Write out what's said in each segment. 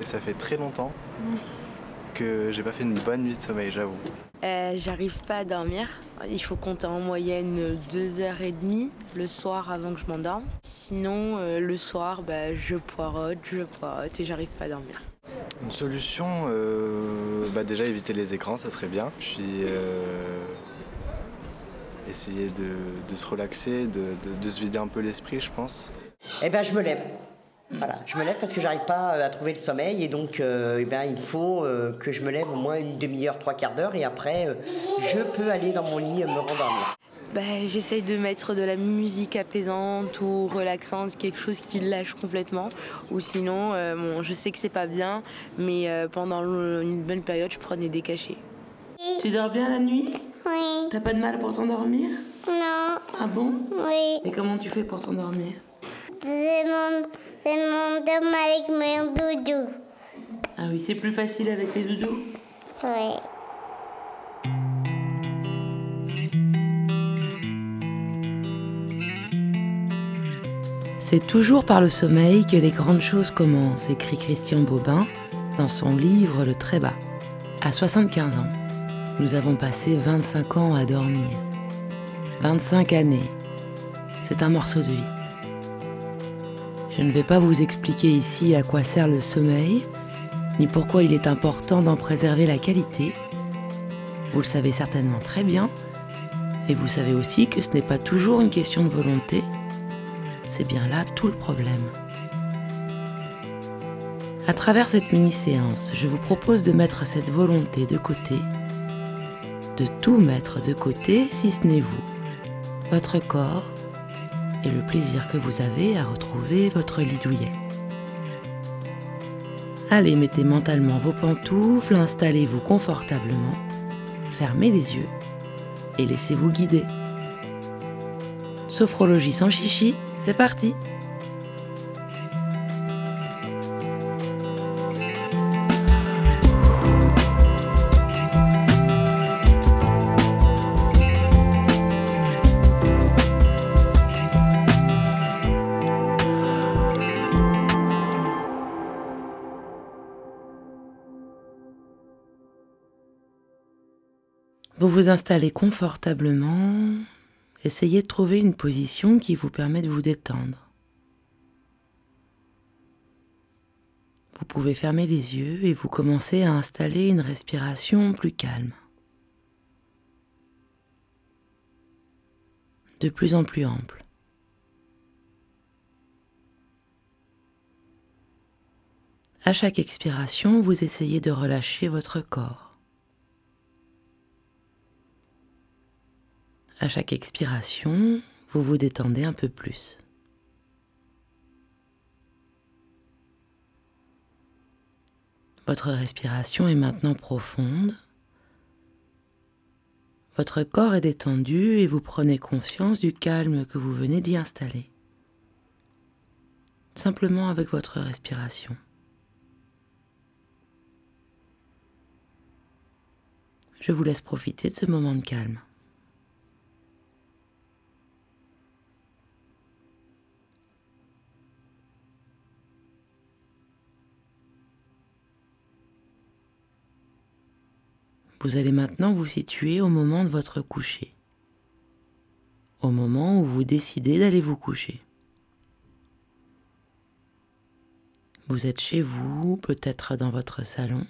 Et ça fait très longtemps que j'ai pas fait une bonne nuit de sommeil, j'avoue. Euh, J'arrive pas à dormir. Il faut compter en moyenne deux heures et demie le soir avant que je m'endorme. Sinon, euh, le soir, bah, je poirote, je poirote et j'arrive pas à dormir. Une solution, euh, bah déjà éviter les écrans, ça serait bien. Puis euh, essayer de, de se relaxer, de, de- de se vider un peu l'esprit, je pense. Eh ben, je me lève. Voilà, je me lève parce que j'arrive pas euh, à trouver le sommeil et donc euh, eh ben, il faut euh, que je me lève au moins une demi-heure, trois quarts d'heure et après euh, je peux aller dans mon lit me rendormir. Bah, J'essaye de mettre de la musique apaisante ou relaxante, quelque chose qui lâche complètement. Ou sinon, euh, bon, je sais que c'est pas bien, mais euh, pendant une bonne période, je prenais des cachets. Tu dors bien la nuit? Oui, T'as pas de mal pour t'endormir? Non, Ah bon? Oui. Et comment tu fais pour t'endormir? C'est mon, mon dôme avec mon doudou. Ah oui, c'est plus facile avec les doudous Oui. C'est toujours par le sommeil que les grandes choses commencent, écrit Christian Bobin dans son livre Le Trébat. À 75 ans, nous avons passé 25 ans à dormir. 25 années. C'est un morceau de vie. Je ne vais pas vous expliquer ici à quoi sert le sommeil, ni pourquoi il est important d'en préserver la qualité. Vous le savez certainement très bien, et vous savez aussi que ce n'est pas toujours une question de volonté, c'est bien là tout le problème. À travers cette mini-séance, je vous propose de mettre cette volonté de côté, de tout mettre de côté si ce n'est vous, votre corps et le plaisir que vous avez à retrouver votre lit douillet. Allez, mettez mentalement vos pantoufles, installez-vous confortablement, fermez les yeux et laissez-vous guider. Sophrologie sans chichi, c'est parti Vous vous installez confortablement, essayez de trouver une position qui vous permet de vous détendre. Vous pouvez fermer les yeux et vous commencez à installer une respiration plus calme. De plus en plus ample. À chaque expiration, vous essayez de relâcher votre corps. À chaque expiration, vous vous détendez un peu plus. Votre respiration est maintenant profonde. Votre corps est détendu et vous prenez conscience du calme que vous venez d'y installer. Simplement avec votre respiration. Je vous laisse profiter de ce moment de calme. Vous allez maintenant vous situer au moment de votre coucher, au moment où vous décidez d'aller vous coucher. Vous êtes chez vous, peut-être dans votre salon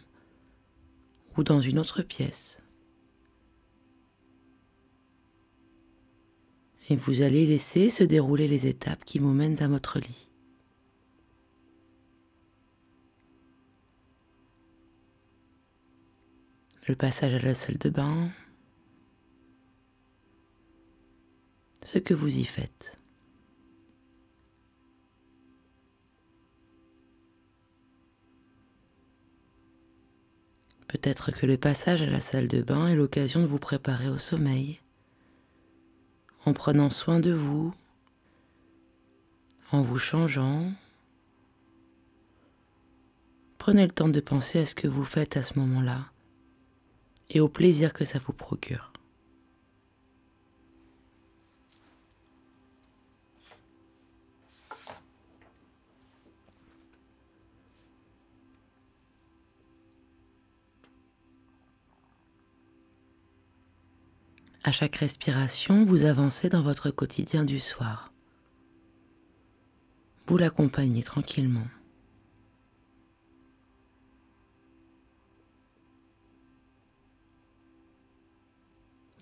ou dans une autre pièce. Et vous allez laisser se dérouler les étapes qui vous mènent à votre lit. Le passage à la salle de bain, ce que vous y faites. Peut-être que le passage à la salle de bain est l'occasion de vous préparer au sommeil, en prenant soin de vous, en vous changeant. Prenez le temps de penser à ce que vous faites à ce moment-là et au plaisir que ça vous procure. À chaque respiration, vous avancez dans votre quotidien du soir. Vous l'accompagnez tranquillement.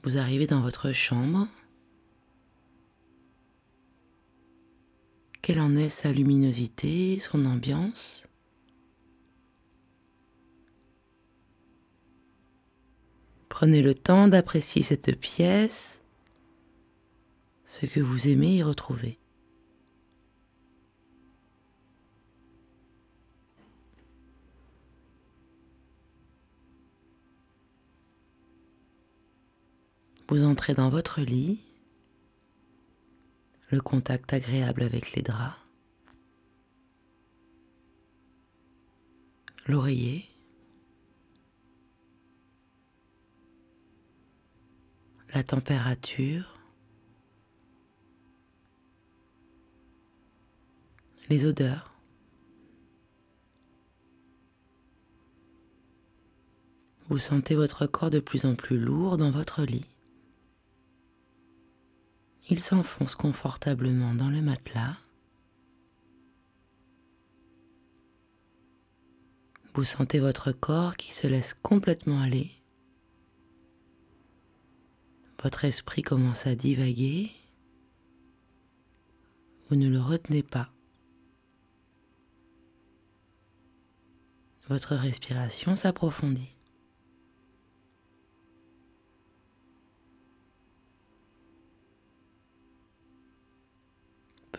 Vous arrivez dans votre chambre. Quelle en est sa luminosité, son ambiance? Prenez le temps d'apprécier cette pièce, ce que vous aimez y retrouver. Vous entrez dans votre lit, le contact agréable avec les draps, l'oreiller, la température, les odeurs. Vous sentez votre corps de plus en plus lourd dans votre lit. Il s'enfonce confortablement dans le matelas. Vous sentez votre corps qui se laisse complètement aller. Votre esprit commence à divaguer. Vous ne le retenez pas. Votre respiration s'approfondit.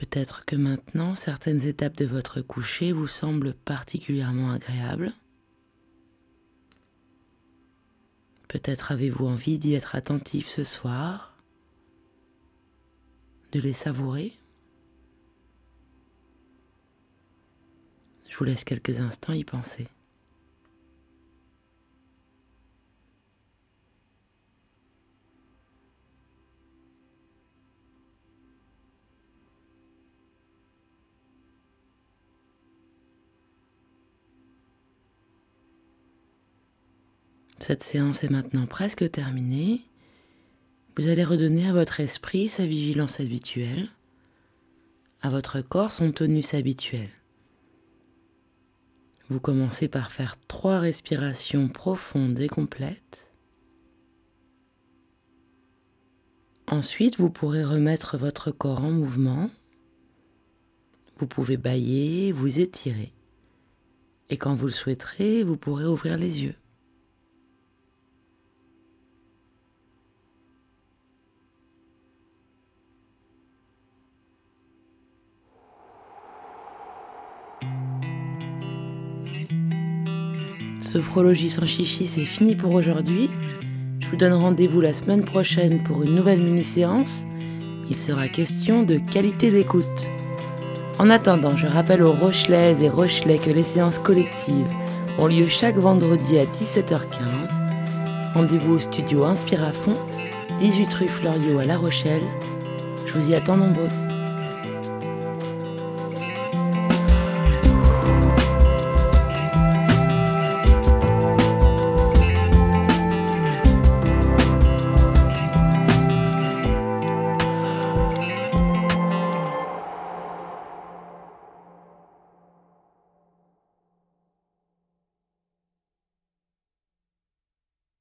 Peut-être que maintenant certaines étapes de votre coucher vous semblent particulièrement agréables. Peut-être avez-vous envie d'y être attentif ce soir, de les savourer. Je vous laisse quelques instants y penser. Cette séance est maintenant presque terminée. Vous allez redonner à votre esprit sa vigilance habituelle, à votre corps son tonus habituel. Vous commencez par faire trois respirations profondes et complètes. Ensuite, vous pourrez remettre votre corps en mouvement. Vous pouvez bailler, vous étirer. Et quand vous le souhaiterez, vous pourrez ouvrir les yeux. Sophrologie sans chichi, c'est fini pour aujourd'hui. Je vous donne rendez-vous la semaine prochaine pour une nouvelle mini-séance. Il sera question de qualité d'écoute. En attendant, je rappelle aux Rochelaises et Rochelais que les séances collectives ont lieu chaque vendredi à 17h15. Rendez-vous au studio Inspire à fond, 18 rue Fleuriot à La Rochelle. Je vous y attends nombreux.